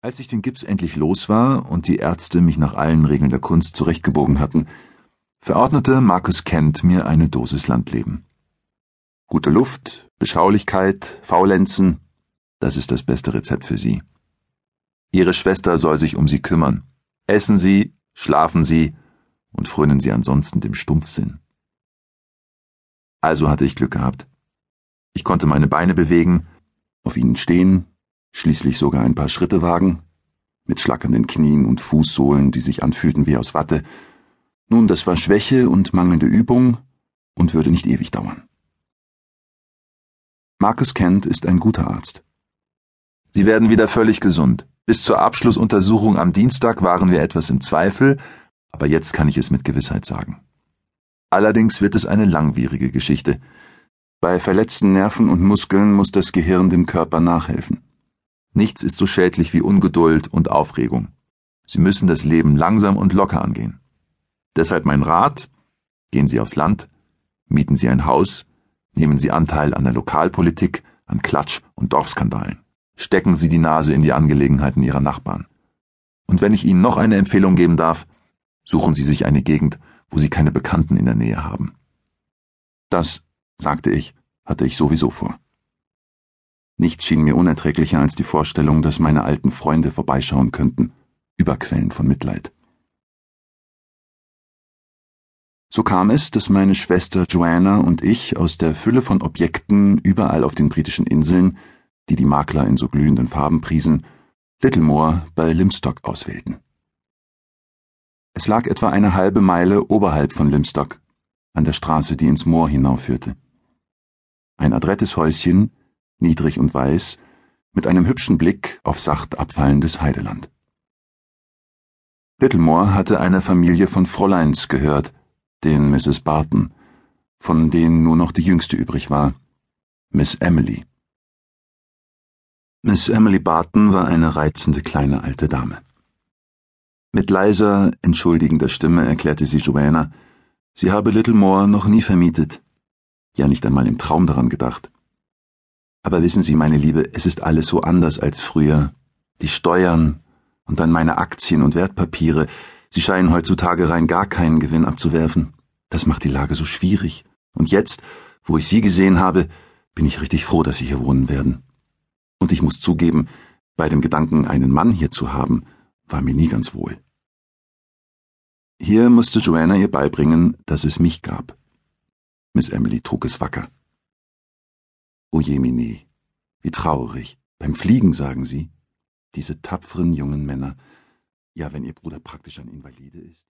Als ich den Gips endlich los war und die Ärzte mich nach allen Regeln der Kunst zurechtgebogen hatten, verordnete Markus Kent mir eine Dosis Landleben. Gute Luft, Beschaulichkeit, Faulenzen, das ist das beste Rezept für Sie. Ihre Schwester soll sich um Sie kümmern. Essen Sie, schlafen Sie und frönen Sie ansonsten dem Stumpfsinn. Also hatte ich Glück gehabt. Ich konnte meine Beine bewegen, auf ihnen stehen, schließlich sogar ein paar Schritte wagen, mit schlackernden Knien und Fußsohlen, die sich anfühlten wie aus Watte. Nun, das war Schwäche und mangelnde Übung und würde nicht ewig dauern. Marcus Kent ist ein guter Arzt. Sie werden wieder völlig gesund. Bis zur Abschlussuntersuchung am Dienstag waren wir etwas im Zweifel, aber jetzt kann ich es mit Gewissheit sagen. Allerdings wird es eine langwierige Geschichte. Bei verletzten Nerven und Muskeln muss das Gehirn dem Körper nachhelfen. Nichts ist so schädlich wie Ungeduld und Aufregung. Sie müssen das Leben langsam und locker angehen. Deshalb mein Rat, gehen Sie aufs Land, mieten Sie ein Haus, nehmen Sie Anteil an der Lokalpolitik, an Klatsch- und Dorfskandalen. Stecken Sie die Nase in die Angelegenheiten Ihrer Nachbarn. Und wenn ich Ihnen noch eine Empfehlung geben darf, suchen Sie sich eine Gegend, wo Sie keine Bekannten in der Nähe haben. Das, sagte ich, hatte ich sowieso vor. Nichts schien mir unerträglicher als die Vorstellung, dass meine alten Freunde vorbeischauen könnten, Überquellen von Mitleid. So kam es, dass meine Schwester Joanna und ich aus der Fülle von Objekten überall auf den britischen Inseln, die die Makler in so glühenden Farben priesen, Littlemore bei Limstock auswählten. Es lag etwa eine halbe Meile oberhalb von Limstock, an der Straße, die ins Moor hinaufführte. Ein adrettes Häuschen, niedrig und weiß, mit einem hübschen Blick auf sacht abfallendes Heideland. Littlemore hatte einer Familie von Fräuleins gehört, den Mrs. Barton, von denen nur noch die jüngste übrig war, Miss Emily. Miss Emily Barton war eine reizende kleine alte Dame. Mit leiser, entschuldigender Stimme erklärte sie Joanna, sie habe Littlemore noch nie vermietet, ja nicht einmal im Traum daran gedacht. Aber wissen Sie, meine Liebe, es ist alles so anders als früher. Die Steuern und dann meine Aktien und Wertpapiere, sie scheinen heutzutage rein gar keinen Gewinn abzuwerfen. Das macht die Lage so schwierig. Und jetzt, wo ich Sie gesehen habe, bin ich richtig froh, dass Sie hier wohnen werden. Und ich muss zugeben, bei dem Gedanken, einen Mann hier zu haben, war mir nie ganz wohl. Hier musste Joanna ihr beibringen, dass es mich gab. Miss Emily trug es wacker. O Jemine, wie traurig. Beim Fliegen, sagen Sie? Diese tapferen jungen Männer. Ja, wenn Ihr Bruder praktisch ein Invalide ist.